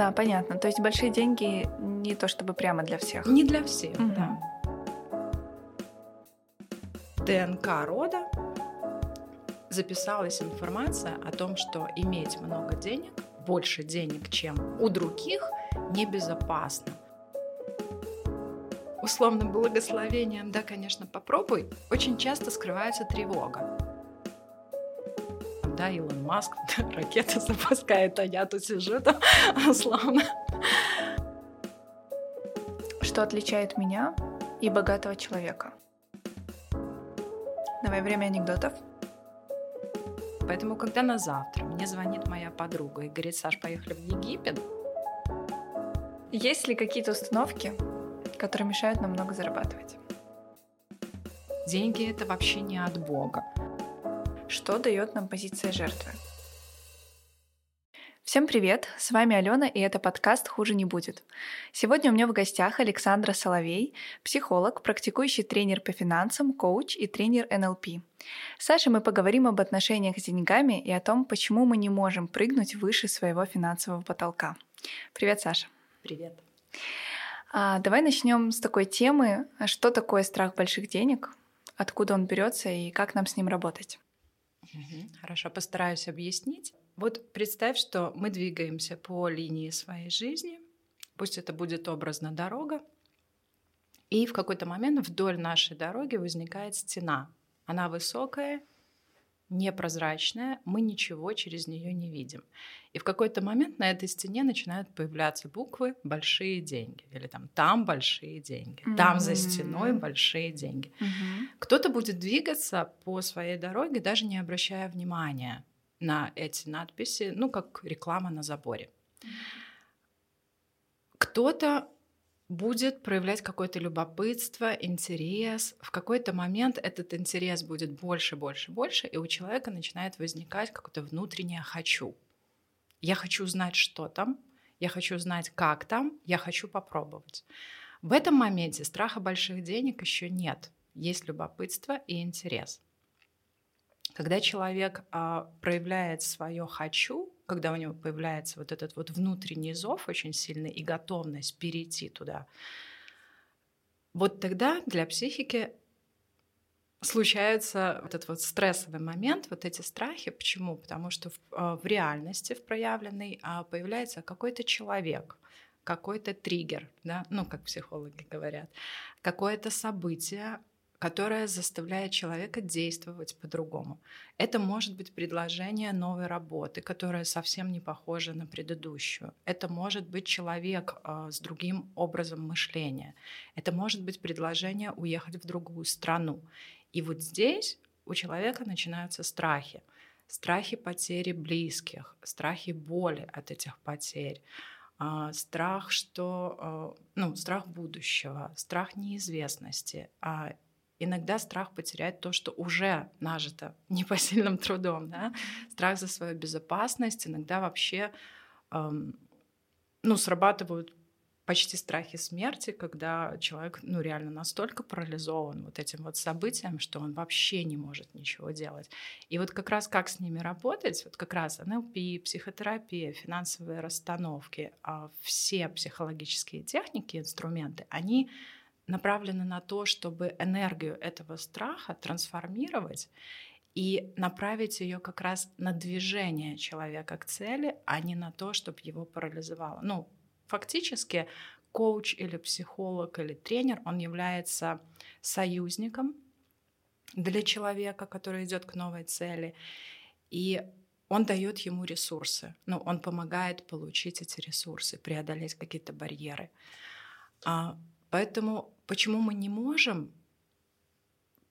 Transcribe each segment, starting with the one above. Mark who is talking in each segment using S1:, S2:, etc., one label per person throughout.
S1: Да, понятно. То есть большие деньги не то чтобы прямо для всех.
S2: Не для всех, угу. да. ДНК рода записалась информация о том, что иметь много денег, больше денег, чем у других, небезопасно. Условным благословением, да, конечно, попробуй, очень часто скрывается тревога. Да, Илон Маск ракеты запускает, а я тут сижу там условно.
S1: Что отличает меня и богатого человека? Давай время анекдотов.
S2: Поэтому, когда на завтра мне звонит моя подруга и говорит, Саш, поехали в Египет.
S1: Есть ли какие-то установки, которые мешают нам много зарабатывать?
S2: Деньги это вообще не от Бога.
S1: Что дает нам позиция жертвы? Всем привет! С вами Алена, и это подкаст «Хуже не будет». Сегодня у меня в гостях Александра Соловей, психолог, практикующий тренер по финансам, коуч и тренер НЛП. С Сашей мы поговорим об отношениях с деньгами и о том, почему мы не можем прыгнуть выше своего финансового потолка. Привет, Саша!
S2: Привет!
S1: А, давай начнем с такой темы. Что такое страх больших денег? Откуда он берется и как нам с ним работать?
S2: Хорошо, постараюсь объяснить. Вот представь, что мы двигаемся по линии своей жизни, пусть это будет образно дорога, и в какой-то момент вдоль нашей дороги возникает стена. Она высокая, непрозрачная, мы ничего через нее не видим. И в какой-то момент на этой стене начинают появляться буквы «большие деньги» или там «там большие деньги», mm-hmm. «там за стеной большие деньги». Mm-hmm. Кто-то будет двигаться по своей дороге, даже не обращая внимания на эти надписи, ну, как реклама на заборе. Кто-то будет проявлять какое-то любопытство, интерес. В какой-то момент этот интерес будет больше, больше, больше, и у человека начинает возникать какое-то внутреннее «хочу». Я хочу знать, что там, я хочу знать, как там, я хочу попробовать. В этом моменте страха больших денег еще нет. Есть любопытство и интерес. Когда человек а, проявляет свое хочу, когда у него появляется вот этот вот внутренний зов очень сильный и готовность перейти туда, вот тогда для психики случается этот вот стрессовый момент, вот эти страхи. Почему? Потому что в, а, в реальности, в проявленной, а, появляется какой-то человек, какой-то триггер, да, ну, как психологи говорят, какое-то событие, которая заставляет человека действовать по-другому. Это может быть предложение новой работы, которая совсем не похожа на предыдущую. Это может быть человек э, с другим образом мышления. Это может быть предложение уехать в другую страну. И вот здесь у человека начинаются страхи. Страхи потери близких, страхи боли от этих потерь, а, страх, что, а, ну, страх будущего, страх неизвестности, иногда страх потерять то, что уже нажито непосильным трудом, да? страх за свою безопасность, иногда вообще эм, ну, срабатывают почти страхи смерти, когда человек ну, реально настолько парализован вот этим вот событием, что он вообще не может ничего делать. И вот как раз как с ними работать, вот как раз НЛП, психотерапия, финансовые расстановки, а все психологические техники, инструменты, они направлены на то, чтобы энергию этого страха трансформировать и направить ее как раз на движение человека к цели, а не на то, чтобы его парализовало. Ну, фактически коуч или психолог или тренер, он является союзником для человека, который идет к новой цели, и он дает ему ресурсы, ну, он помогает получить эти ресурсы, преодолеть какие-то барьеры. Поэтому почему мы не можем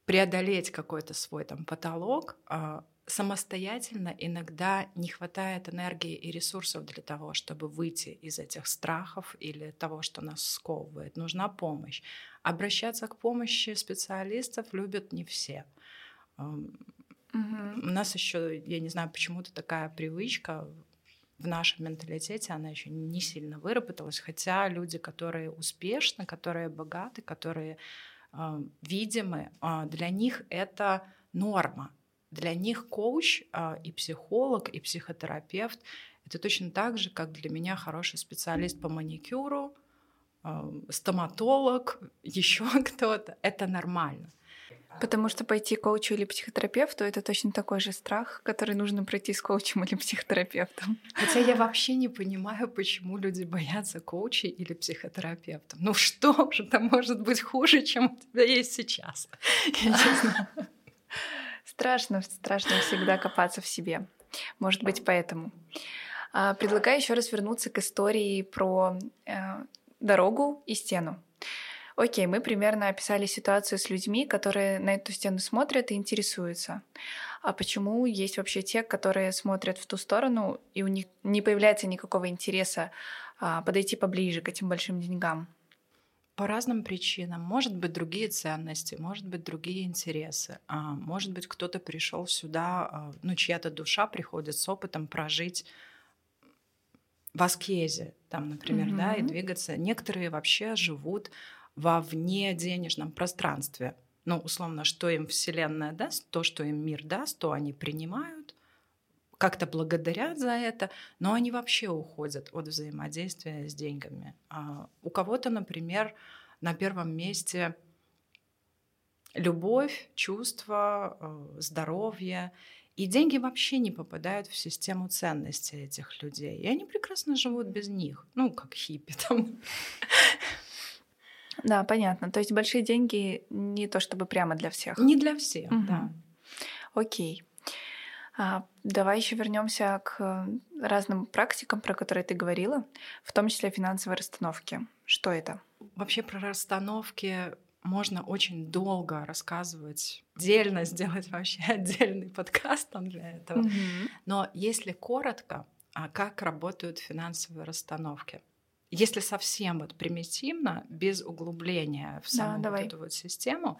S2: преодолеть какой-то свой там потолок, а, самостоятельно иногда не хватает энергии и ресурсов для того, чтобы выйти из этих страхов или того, что нас сковывает. Нужна помощь. Обращаться к помощи специалистов любят не все. Угу. У нас еще, я не знаю, почему-то такая привычка в нашем менталитете она еще не сильно выработалась, хотя люди, которые успешны, которые богаты, которые э, видимы, э, для них это норма. Для них коуч э, и психолог, и психотерапевт — Это точно так же, как для меня хороший специалист по маникюру, э, стоматолог, еще кто-то. Это нормально.
S1: Потому что пойти к коучу или психотерапевту это точно такой же страх, который нужно пройти с коучем или психотерапевтом.
S2: Хотя я вообще не понимаю, почему люди боятся коучей или психотерапевтов. Ну что же там может быть хуже, чем у тебя есть сейчас? Я знаю.
S1: Страшно, страшно всегда копаться в себе. Может быть, поэтому. А, предлагаю еще раз вернуться к истории про э, дорогу и стену. Окей, мы примерно описали ситуацию с людьми, которые на эту стену смотрят и интересуются. А почему есть вообще те, которые смотрят в ту сторону, и у них не появляется никакого интереса а, подойти поближе к этим большим деньгам?
S2: По разным причинам. Может быть, другие ценности, может быть, другие интересы. А, может быть, кто-то пришел сюда, а, ну, чья-то душа приходит с опытом прожить в аскезе, там, например, mm-hmm. да, и двигаться. Некоторые вообще живут во вне денежном пространстве. Ну, условно, что им Вселенная даст, то, что им мир даст, то они принимают, как-то благодарят за это, но они вообще уходят от взаимодействия с деньгами. А у кого-то, например, на первом месте любовь, чувство, э, здоровье. И деньги вообще не попадают в систему ценностей этих людей. И они прекрасно живут без них. Ну, как хиппи там.
S1: Да, понятно. То есть большие деньги не то чтобы прямо для всех.
S2: Не для всех, угу. да.
S1: Окей. А, давай еще вернемся к разным практикам, про которые ты говорила, в том числе финансовой расстановки. Что это?
S2: Вообще про расстановки можно очень долго рассказывать, отдельно сделать вообще отдельный подкаст там для этого. Mm-hmm. Но если коротко, а как работают финансовые расстановки? Если совсем вот примитивно, без углубления в саму да, вот эту вот систему,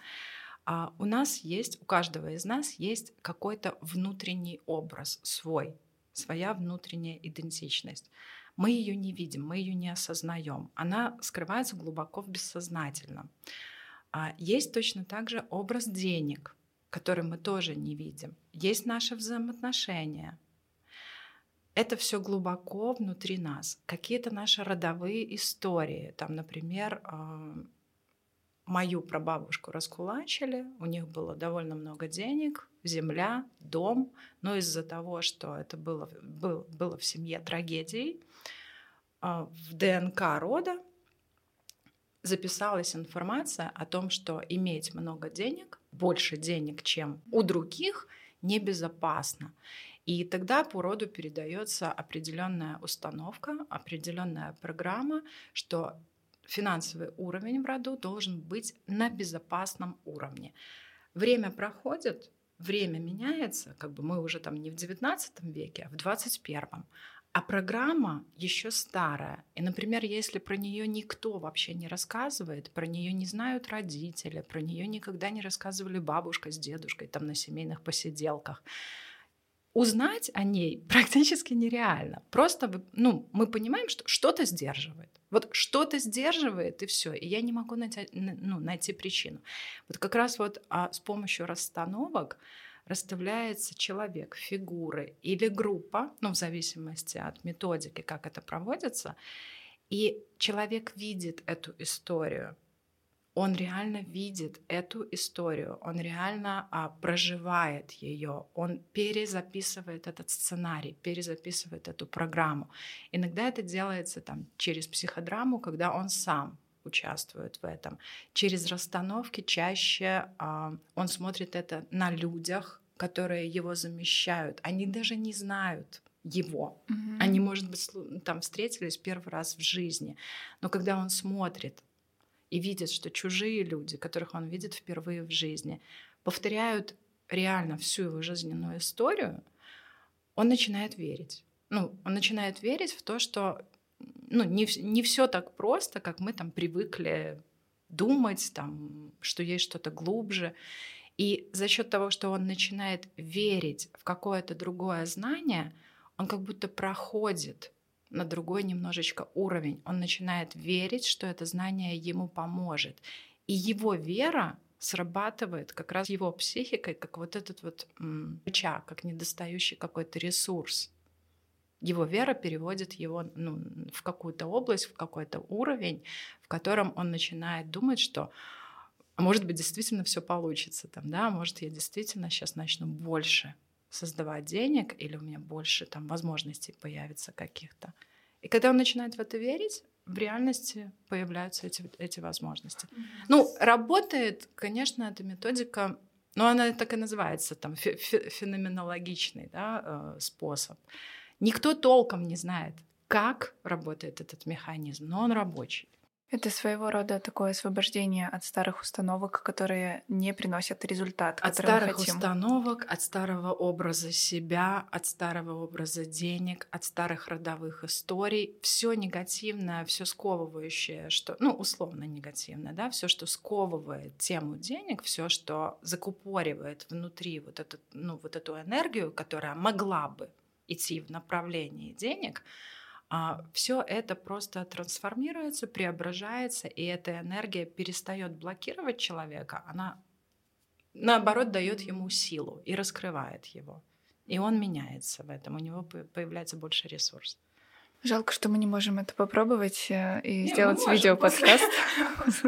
S2: а у нас есть, у каждого из нас есть какой-то внутренний образ свой, своя внутренняя идентичность. Мы ее не видим, мы ее не осознаем. Она скрывается глубоко в бессознательном. А есть точно так же образ денег, который мы тоже не видим. Есть наши взаимоотношения, это все глубоко внутри нас. Какие-то наши родовые истории. Там, например, а, мою прабабушку раскулачили, у них было довольно много денег, земля, дом, но из-за того, что это было, было, было в семье трагедией, а, в ДНК рода записалась информация о том, что иметь много денег, больше денег, чем у других, небезопасно. И тогда по роду передается определенная установка, определенная программа, что финансовый уровень в роду должен быть на безопасном уровне. Время проходит, время меняется, как бы мы уже там не в 19 веке, а в 21. А программа еще старая. И, например, если про нее никто вообще не рассказывает, про нее не знают родители, про нее никогда не рассказывали бабушка с дедушкой там на семейных посиделках, узнать о ней практически нереально. Просто ну, мы понимаем, что что-то сдерживает. Вот что-то сдерживает, и все. И я не могу найти, ну, найти причину. Вот как раз вот а, с помощью расстановок расставляется человек, фигуры или группа, ну, в зависимости от методики, как это проводится, и человек видит эту историю он реально видит эту историю, он реально а, проживает ее, он перезаписывает этот сценарий, перезаписывает эту программу. Иногда это делается там через психодраму, когда он сам участвует в этом. Через расстановки чаще а, он смотрит это на людях, которые его замещают. Они даже не знают его. Mm-hmm. Они, может быть, там встретились первый раз в жизни, но когда он смотрит и видит, что чужие люди, которых он видит впервые в жизни, повторяют реально всю его жизненную историю, он начинает верить. Ну, он начинает верить в то, что ну, не, не все так просто, как мы там привыкли думать, там, что есть что-то глубже. И за счет того, что он начинает верить в какое-то другое знание, он как будто проходит на другой немножечко уровень. Он начинает верить, что это знание ему поможет. И его вера срабатывает как раз его психикой, как вот этот вот рычаг, как недостающий какой-то ресурс. Его вера переводит его ну, в какую-то область, в какой-то уровень, в котором он начинает думать, что а может быть, действительно все получится там, да, может, я действительно сейчас начну больше создавать денег, или у меня больше там возможностей появится каких-то. И когда он начинает в это верить, в реальности появляются эти, эти возможности. Mm-hmm. Ну, работает, конечно, эта методика, но она так и называется, там, феноменологичный да, э, способ. Никто толком не знает, как работает этот механизм, но он рабочий.
S1: Это своего рода такое освобождение от старых установок, которые не приносят результат.
S2: От старых установок, от старого образа себя, от старого образа денег, от старых родовых историй. Все негативное, все сковывающее, что, ну, условно негативное, да, все, что сковывает тему денег, все, что закупоривает внутри вот, этот, ну, вот эту энергию, которая могла бы идти в направлении денег, все это просто трансформируется, преображается, и эта энергия перестает блокировать человека, она наоборот дает ему силу и раскрывает его. И он меняется в этом, у него появляется больше ресурсов.
S1: Жалко, что мы не можем это попробовать э, и не, сделать видео-подкаст.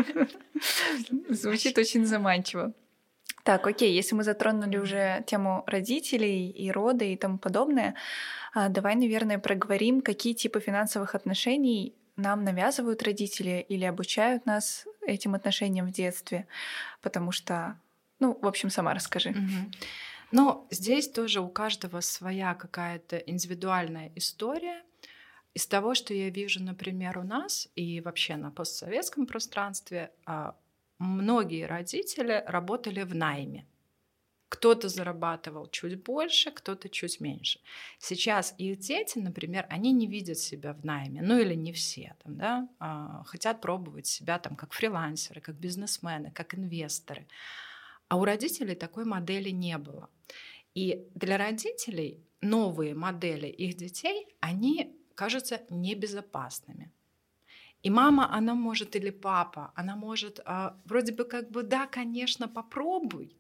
S1: Звучит очень заманчиво. Так, окей, если мы затронули уже тему родителей и рода и тому подобное, а, давай, наверное, проговорим, какие типы финансовых отношений нам навязывают родители или обучают нас этим отношениям в детстве, потому что, ну, в общем, сама расскажи.
S2: Угу. Но здесь тоже у каждого своя какая-то индивидуальная история. Из того, что я вижу, например, у нас и вообще на постсоветском пространстве, а, многие родители работали в найме. Кто-то зарабатывал чуть больше, кто-то чуть меньше. Сейчас их дети, например, они не видят себя в найме, ну или не все, там, да, а, хотят пробовать себя там как фрилансеры, как бизнесмены, как инвесторы. А у родителей такой модели не было. И для родителей новые модели их детей, они кажутся небезопасными. И мама, она может, или папа, она может, а, вроде бы как бы, да, конечно, попробуй,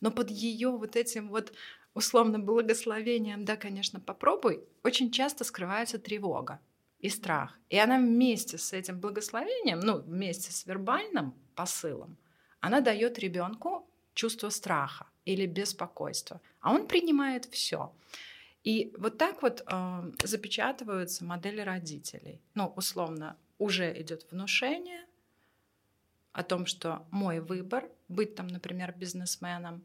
S2: но под ее вот этим вот условно благословением, да, конечно, попробуй, очень часто скрывается тревога и страх. И она вместе с этим благословением, ну, вместе с вербальным посылом, она дает ребенку чувство страха или беспокойства, а он принимает все. И вот так вот э, запечатываются модели родителей. Ну, условно, уже идет внушение о том, что мой выбор быть там, например, бизнесменом,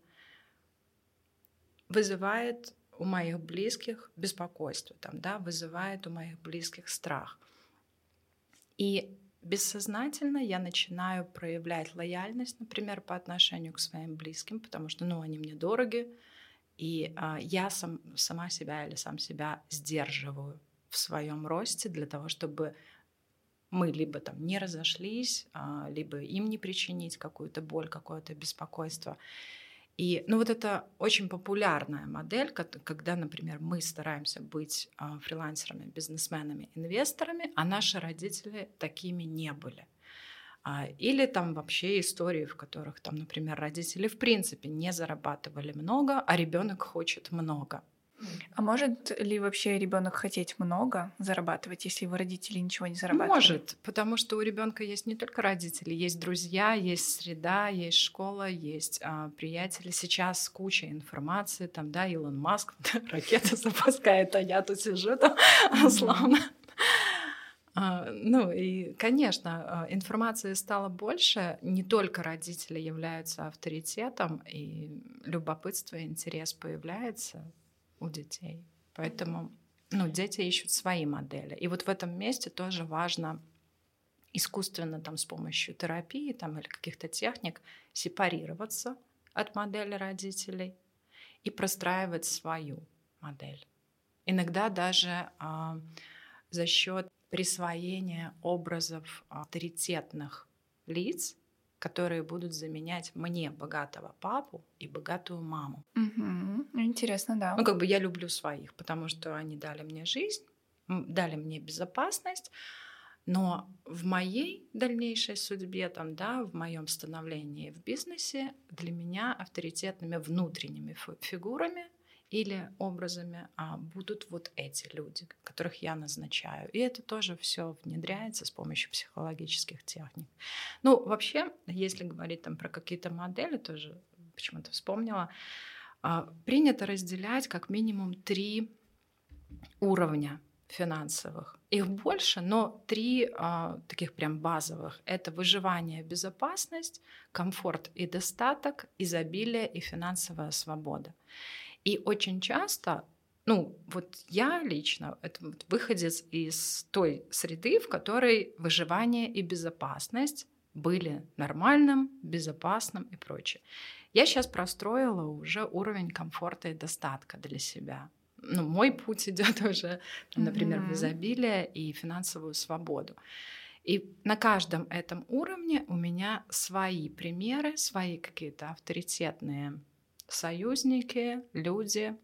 S2: вызывает у моих близких беспокойство, там, да, вызывает у моих близких страх. И бессознательно я начинаю проявлять лояльность, например, по отношению к своим близким, потому что, ну, они мне дороги, и а, я сам, сама себя или сам себя сдерживаю в своем росте для того, чтобы мы либо там не разошлись, а, либо им не причинить какую-то боль, какое-то беспокойство. И ну, вот это очень популярная модель, когда, например, мы стараемся быть а, фрилансерами, бизнесменами, инвесторами, а наши родители такими не были. А, или там вообще истории, в которых там, например, родители в принципе не зарабатывали много, а ребенок хочет много.
S1: А может ли вообще ребенок хотеть много зарабатывать, если его родители ничего не зарабатывают?
S2: Может, потому что у ребенка есть не только родители, есть друзья, есть среда, есть школа, есть а, приятели. Сейчас куча информации, там, да, Илон Маск ракеты запускает, а я тут сижу там, славно. А, ну и, конечно, а, информации стало больше. Не только родители являются авторитетом, и любопытство, и интерес появляется у детей. Поэтому ну, дети ищут свои модели. И вот в этом месте тоже важно искусственно там, с помощью терапии там, или каких-то техник сепарироваться от модели родителей и простраивать свою модель. Иногда даже а, за счет присвоения образов авторитетных лиц, которые будут заменять мне богатого папу и богатую маму.
S1: Угу. Интересно, да.
S2: Ну, как бы я люблю своих, потому что они дали мне жизнь, дали мне безопасность, но в моей дальнейшей судьбе, там, да, в моем становлении в бизнесе для меня авторитетными внутренними фигурами или образами, а будут вот эти люди, которых я назначаю. И это тоже все внедряется с помощью психологических техник. Ну, вообще, если говорить там про какие-то модели, тоже почему-то вспомнила, а, принято разделять как минимум три уровня финансовых. Их больше, но три а, таких прям базовых. Это выживание, безопасность, комфорт и достаток, изобилие и финансовая свобода. И очень часто, ну вот я лично, это вот выходец из той среды, в которой выживание и безопасность были нормальным, безопасным и прочее. Я сейчас простроила уже уровень комфорта и достатка для себя ну, мой путь идет уже, например, mm-hmm. в изобилие и финансовую свободу. И на каждом этом уровне у меня свои примеры, свои какие-то авторитетные союзники, люди,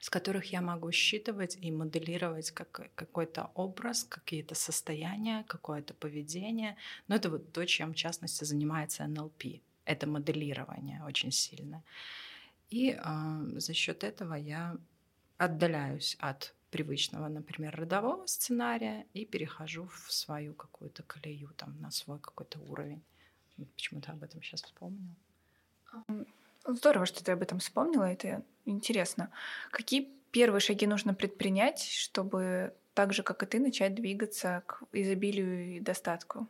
S2: с которых я могу считывать и моделировать как, какой-то образ, какие-то состояния, какое-то поведение. Но это вот то, чем в частности занимается НЛП. Это моделирование очень сильное. И э, за счет этого я отдаляюсь от привычного, например, родового сценария и перехожу в свою какую-то колею, там, на свой какой-то уровень. Почему-то об этом сейчас вспомнила.
S1: Здорово, что ты об этом вспомнила, это интересно. Какие первые шаги нужно предпринять, чтобы так же, как и ты, начать двигаться к изобилию и достатку?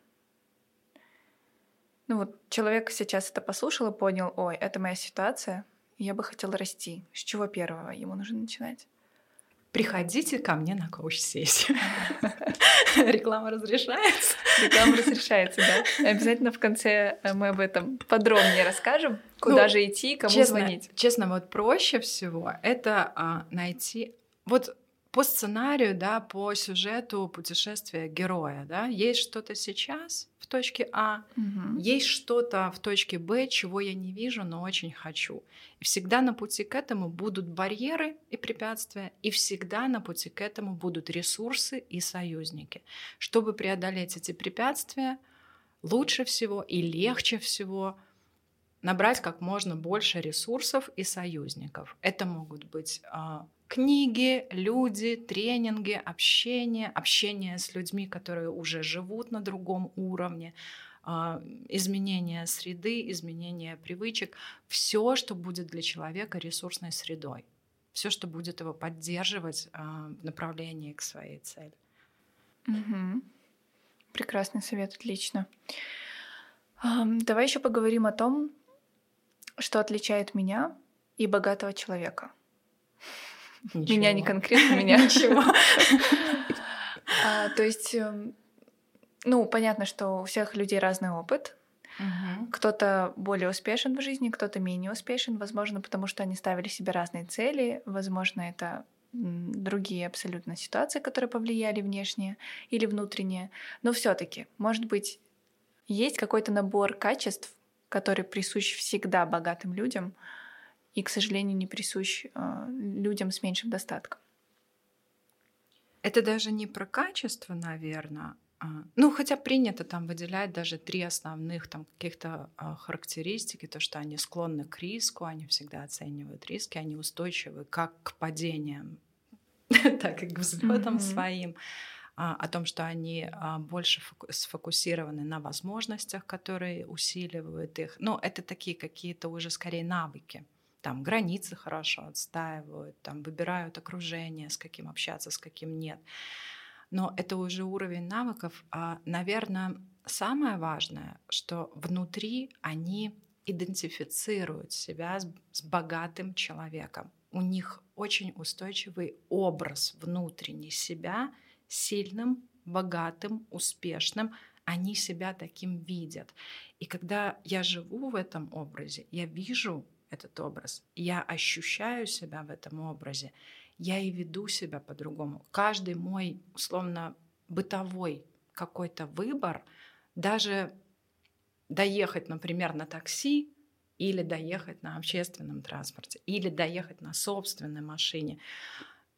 S1: Ну вот человек сейчас это послушал и понял, ой, это моя ситуация, я бы хотела расти. С чего первого ему нужно начинать?
S2: Приходите ко мне на коуч-сессию. Реклама разрешается?
S1: Реклама разрешается, да. Обязательно в конце э, мы об этом подробнее расскажем, куда ну, же идти, кому
S2: честно,
S1: звонить.
S2: Честно, вот проще всего это а, найти... Вот по сценарию, да, по сюжету путешествия героя, да, есть что-то сейчас в точке А, угу. есть что-то в точке Б, чего я не вижу, но очень хочу. И всегда на пути к этому будут барьеры и препятствия, и всегда на пути к этому будут ресурсы и союзники. Чтобы преодолеть эти препятствия, лучше всего и легче всего набрать как можно больше ресурсов и союзников. Это могут быть а, книги, люди, тренинги, общение, общение с людьми, которые уже живут на другом уровне, а, изменение среды, изменение привычек, все, что будет для человека ресурсной средой, все, что будет его поддерживать а, в направлении к своей цели.
S1: Угу. Прекрасный совет, отлично. Давай еще поговорим о том, что отличает меня и богатого человека. Ничего. Меня не конкретно, меня. Ничего. А, то есть, эм, ну, понятно, что у всех людей разный опыт. Угу. Кто-то более успешен в жизни, кто-то менее успешен, возможно, потому что они ставили себе разные цели, возможно, это другие абсолютно ситуации, которые повлияли внешние или внутренние. Но все-таки, может быть, есть какой-то набор качеств, который присущ всегда богатым людям, и, к сожалению, не присущ э, людям с меньшим достатком.
S2: Это даже не про качество, наверное. А, ну, хотя принято там выделять даже три основных там каких-то а, характеристики, то, что они склонны к риску, они всегда оценивают риски, они устойчивы как к падениям, так и к взлетам своим, о том, что они больше сфокусированы на возможностях, которые усиливают их. Но это такие какие-то уже скорее навыки там границы хорошо отстаивают, там выбирают окружение, с каким общаться, с каким нет. Но это уже уровень навыков. А, наверное, самое важное, что внутри они идентифицируют себя с, с богатым человеком. У них очень устойчивый образ внутренний себя, сильным, богатым, успешным. Они себя таким видят. И когда я живу в этом образе, я вижу этот образ. Я ощущаю себя в этом образе. Я и веду себя по-другому. Каждый мой, условно, бытовой какой-то выбор, даже доехать, например, на такси или доехать на общественном транспорте, или доехать на собственной машине.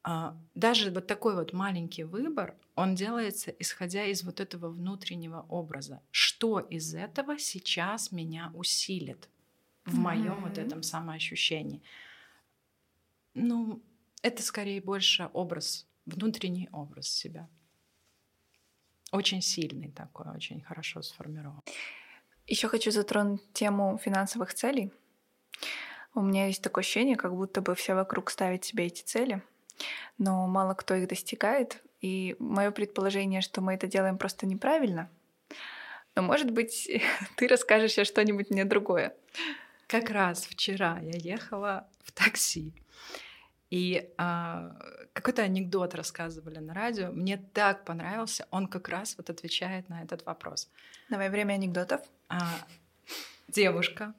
S2: А, даже вот такой вот маленький выбор, он делается исходя из вот этого внутреннего образа. Что из этого сейчас меня усилит? в моем mm-hmm. вот этом самоощущении. Ну, это скорее больше образ, внутренний образ себя. Очень сильный такой, очень хорошо сформирован.
S1: Еще хочу затронуть тему финансовых целей. У меня есть такое ощущение, как будто бы все вокруг ставят себе эти цели, но мало кто их достигает. И мое предположение, что мы это делаем просто неправильно. Но, может быть, ты расскажешь сейчас что-нибудь мне другое.
S2: Как раз вчера я ехала в такси, и а, какой-то анекдот рассказывали на радио. Мне так понравился. Он как раз вот отвечает на этот вопрос.
S1: Давай время анекдотов.
S2: А, девушка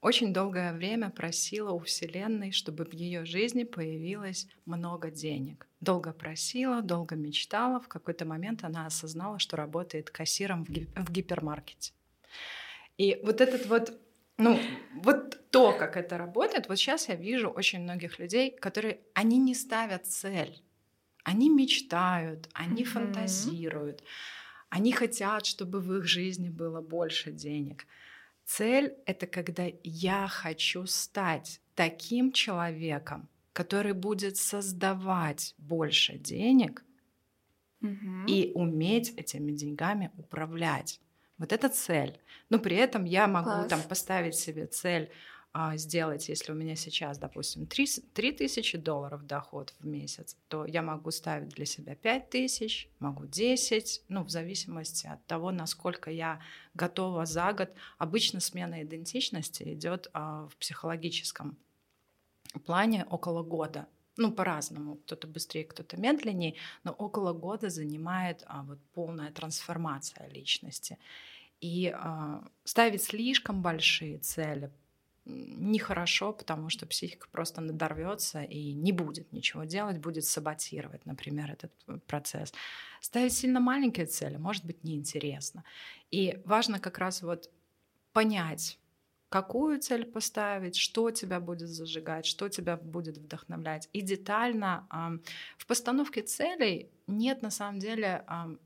S2: очень долгое время просила у Вселенной, чтобы в ее жизни появилось много денег. Долго просила, долго мечтала. В какой-то момент она осознала, что работает кассиром в, ги- в гипермаркете. И вот этот вот ну, вот то, как это работает, вот сейчас я вижу очень многих людей, которые, они не ставят цель, они мечтают, они mm-hmm. фантазируют, они хотят, чтобы в их жизни было больше денег. Цель — это когда я хочу стать таким человеком, который будет создавать больше денег mm-hmm. и уметь этими деньгами управлять. Вот это цель. Но при этом я могу Класс. там поставить себе цель а, сделать, если у меня сейчас, допустим, 3, 3 тысячи долларов доход в месяц, то я могу ставить для себя 5 тысяч, могу 10, ну, в зависимости от того, насколько я готова за год. Обычно смена идентичности идет а, в психологическом плане около года ну, по-разному, кто-то быстрее, кто-то медленнее, но около года занимает а, вот полная трансформация личности. И а, ставить слишком большие цели нехорошо, потому что психика просто надорвется и не будет ничего делать, будет саботировать, например, этот э, процесс. Ставить сильно маленькие цели может быть неинтересно. И важно как раз вот понять, какую цель поставить, что тебя будет зажигать, что тебя будет вдохновлять. И детально э, в постановке целей нет на самом деле э,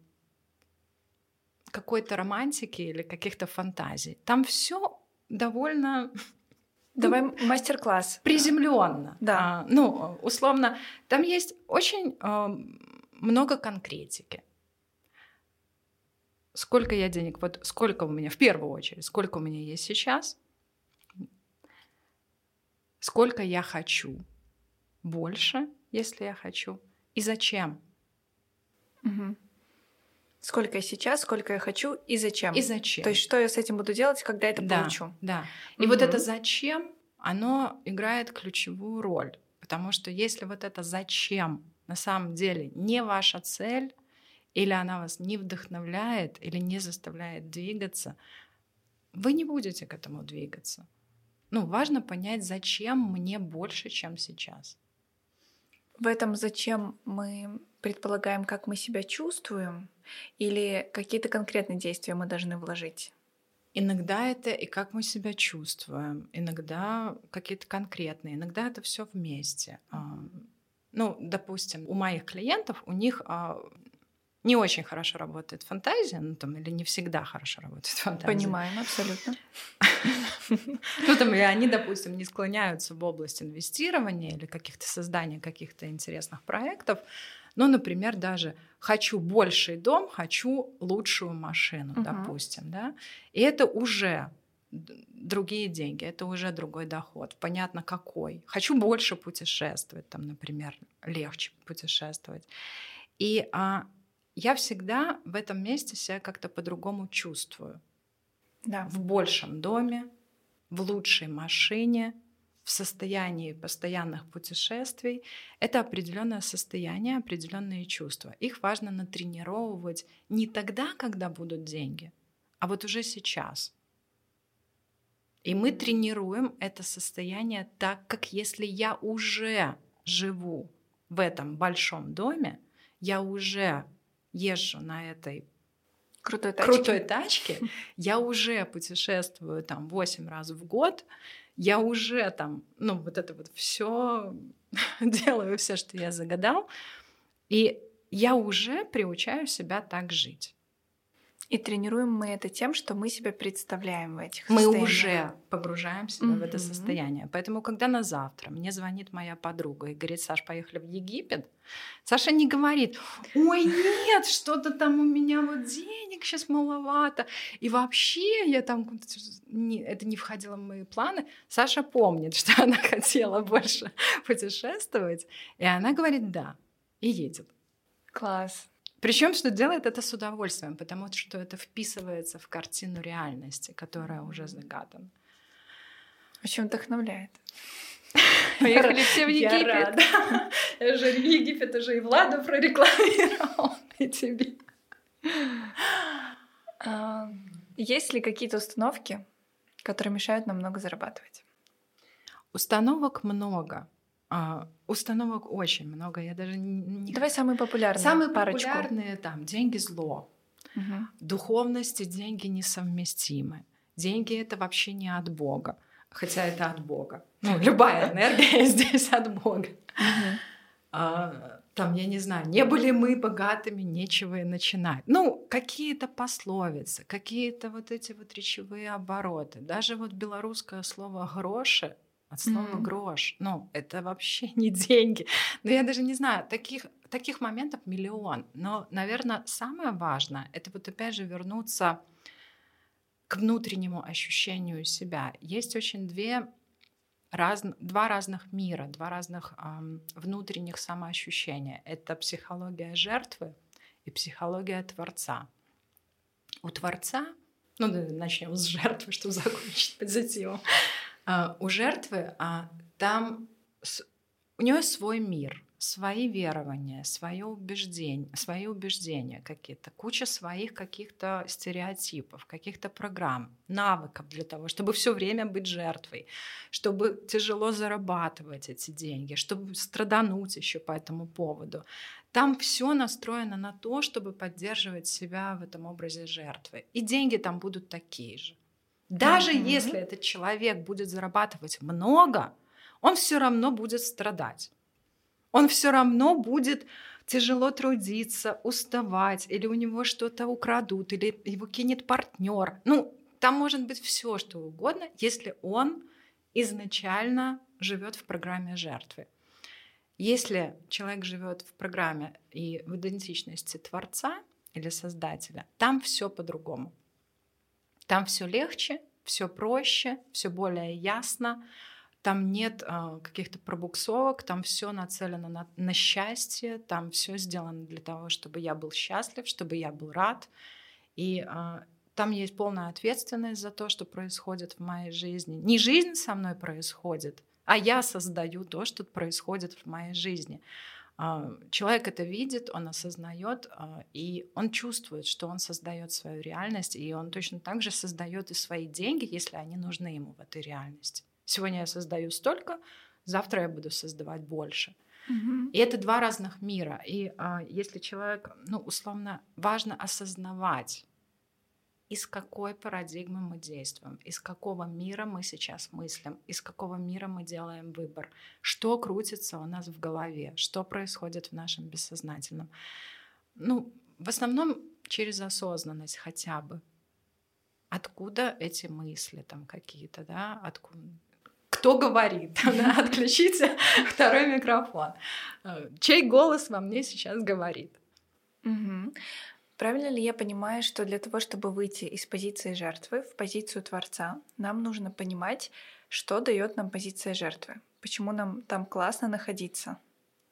S2: какой-то романтики или каких-то фантазий. Там все довольно
S1: Давай ну, мастер-класс.
S2: Приземленно. Да. А, ну, условно, там есть очень э, много конкретики. Сколько я денег, вот сколько у меня, в первую очередь, сколько у меня есть сейчас, сколько я хочу, больше, если я хочу, и зачем.
S1: Угу. Сколько я сейчас, сколько я хочу и зачем.
S2: И зачем.
S1: То есть что я с этим буду делать, когда это
S2: да,
S1: получу.
S2: Да. И угу. вот это зачем, оно играет ключевую роль. Потому что если вот это зачем на самом деле не ваша цель, или она вас не вдохновляет, или не заставляет двигаться, вы не будете к этому двигаться. Ну, важно понять, зачем мне больше, чем сейчас.
S1: В этом зачем мы предполагаем, как мы себя чувствуем, или какие-то конкретные действия мы должны вложить?
S2: Иногда это и как мы себя чувствуем, иногда какие-то конкретные, иногда это все вместе. А, ну, допустим, у моих клиентов, у них а, не очень хорошо работает фантазия, ну там, или не всегда хорошо работает фантазия.
S1: Понимаем, абсолютно.
S2: Ну там, или они, допустим, не склоняются в область инвестирования или каких-то создания каких-то интересных проектов. Ну, например, даже хочу больший дом, хочу лучшую машину, допустим, да. И это уже другие деньги, это уже другой доход. Понятно, какой. Хочу больше путешествовать, там, например, легче путешествовать. И а, я всегда в этом месте себя как-то по-другому чувствую.
S1: Да.
S2: В большем доме, в лучшей машине, в состоянии постоянных путешествий. Это определенное состояние, определенные чувства. Их важно натренировывать не тогда, когда будут деньги, а вот уже сейчас. И мы тренируем это состояние так, как если я уже живу в этом большом доме, я уже езжу на этой
S1: крутой тачке,
S2: крутой тачке я уже путешествую там 8 раз в год, я уже там, ну, вот это вот все делаю, все, что я загадал, и я уже приучаю себя так жить.
S1: И тренируем мы это тем, что мы себя представляем в этих
S2: Мы уже погружаемся mm-hmm. в это состояние. Поэтому, когда на завтра мне звонит моя подруга и говорит, Саш, поехали в Египет, Саша не говорит, ой, нет, что-то там у меня вот денег сейчас маловато. И вообще я там, это не входило в мои планы. Саша помнит, что она хотела больше путешествовать. И она говорит, да, и едет.
S1: Класс.
S2: Причем, что делает это с удовольствием, потому что это вписывается в картину реальности, которая уже загадана.
S1: Очень вдохновляет.
S2: Поехали все в Египет. Я рада. Я же Египет уже и Владу прорекламировал, и тебе.
S1: Есть ли какие-то установки, которые мешают нам много зарабатывать?
S2: Установок много. А, установок очень много. Я даже не...
S1: Давай самые популярные.
S2: Самые парочку. популярные там деньги зло. Угу. Духовность и деньги несовместимы. Деньги это вообще не от Бога. Хотя это от Бога. Ну, любая энергия здесь от Бога. А, там, я не знаю, не были мы богатыми, нечего и начинать. Ну, какие-то пословицы, какие-то вот эти вот речевые обороты. Даже вот белорусское слово «гроши» от слова mm-hmm. грош. Ну, это вообще не деньги. Но я даже не знаю, таких, таких моментов миллион. Но, наверное, самое важное — это вот опять же вернуться к внутреннему ощущению себя. Есть очень две раз, два разных мира, два разных эм, внутренних самоощущения. Это психология жертвы и психология Творца. У Творца, ну, начнем с жертвы, чтобы закончить позитивом. А, у жертвы а, там у нее свой мир, свои верования, свое убеждение, свои убеждения какие-то, куча своих каких-то стереотипов, каких-то программ, навыков для того, чтобы все время быть жертвой, чтобы тяжело зарабатывать эти деньги, чтобы страдануть еще по этому поводу. Там все настроено на то, чтобы поддерживать себя в этом образе жертвы. И деньги там будут такие же. Даже mm-hmm. если этот человек будет зарабатывать много, он все равно будет страдать. Он все равно будет тяжело трудиться, уставать, или у него что-то украдут, или его кинет партнер. Ну, там может быть все, что угодно, если он изначально живет в программе жертвы. Если человек живет в программе и в идентичности Творца или Создателя, там все по-другому. Там все легче, все проще, все более ясно. Там нет э, каких-то пробуксовок, там все нацелено на, на счастье, там все сделано для того, чтобы я был счастлив, чтобы я был рад. И э, там есть полная ответственность за то, что происходит в моей жизни. Не жизнь со мной происходит, а я создаю то, что происходит в моей жизни. А, человек это видит, он осознает, а, и он чувствует, что он создает свою реальность, и он точно так же создает и свои деньги, если они нужны ему в этой реальности. Сегодня я создаю столько, завтра я буду создавать больше. Mm-hmm. И это два разных мира. И а, если человек, ну, условно, важно осознавать, из какой парадигмы мы действуем, из какого мира мы сейчас мыслим, из какого мира мы делаем выбор, что крутится у нас в голове, что происходит в нашем бессознательном. Ну, в основном через осознанность хотя бы. Откуда эти мысли там какие-то, да, откуда, кто говорит, да? отключите второй микрофон. Э, чей голос во мне сейчас говорит?
S1: Угу. Правильно ли я понимаю, что для того, чтобы выйти из позиции жертвы в позицию Творца, нам нужно понимать, что дает нам позиция жертвы? Почему нам там классно находиться?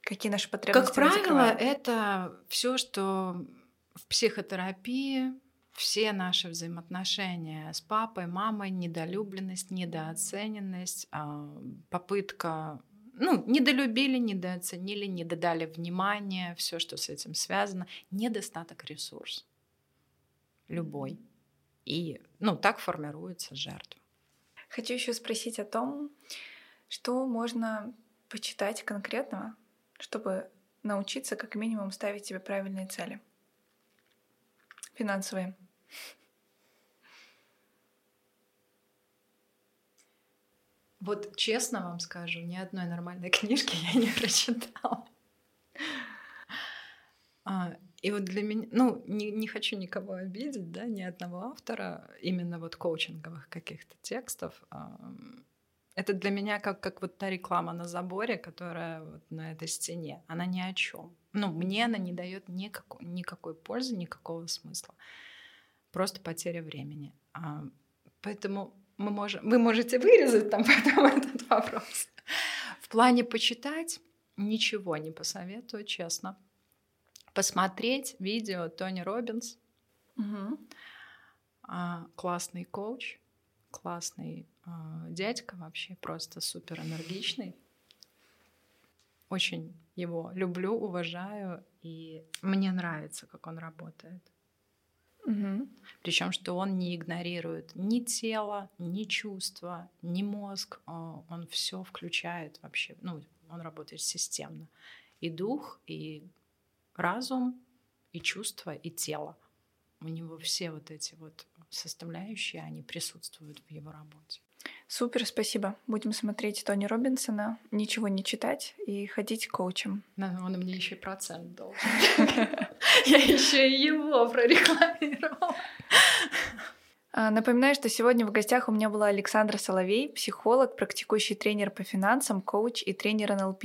S1: Какие наши потребности?
S2: Как правило, это все, что в психотерапии, все наши взаимоотношения с папой, мамой, недолюбленность, недооцененность, а, попытка ну, недолюбили, недооценили, не додали внимания, все, что с этим связано, недостаток ресурс. Любой. И, ну, так формируется жертва.
S1: Хочу еще спросить о том, что можно почитать конкретного, чтобы научиться как минимум ставить себе правильные цели. Финансовые.
S2: Вот честно вам скажу, ни одной нормальной книжки я не прочитала. А, И вот для меня, ну, не, не хочу никого обидеть, да, ни одного автора, именно вот коучинговых каких-то текстов. Это для меня как, как вот та реклама на заборе, которая вот на этой стене. Она ни о чем. Ну, мне она не дает никакой, никакой пользы, никакого смысла. Просто потеря времени. А, поэтому мы можем, вы можете вырезать там потом этот вопрос. В плане почитать ничего не посоветую, честно посмотреть видео Тони Робинс. Угу. А, классный коуч, классный а, дядька вообще, просто супер энергичный. Очень его люблю, уважаю, и мне нравится, как он работает. Угу. Причем, что он не игнорирует ни тело, ни чувства, ни мозг. А, он все включает вообще. Ну, он работает системно. И дух, и разум, и чувство, и тело. У него все вот эти вот составляющие, они присутствуют в его работе.
S1: Супер, спасибо. Будем смотреть Тони Робинсона, ничего не читать и ходить коучем.
S2: Он мне еще и процент должен. Я еще и его прорекламировала.
S1: А, напоминаю, что сегодня в гостях у меня была Александра Соловей, психолог, практикующий тренер по финансам, коуч и тренер НЛП.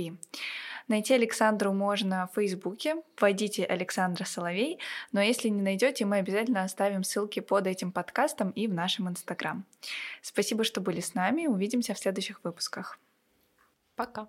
S1: Найти Александру можно в Фейсбуке, вводите Александра Соловей, но если не найдете, мы обязательно оставим ссылки под этим подкастом и в нашем Инстаграм. Спасибо, что были с нами, увидимся в следующих выпусках.
S2: Пока.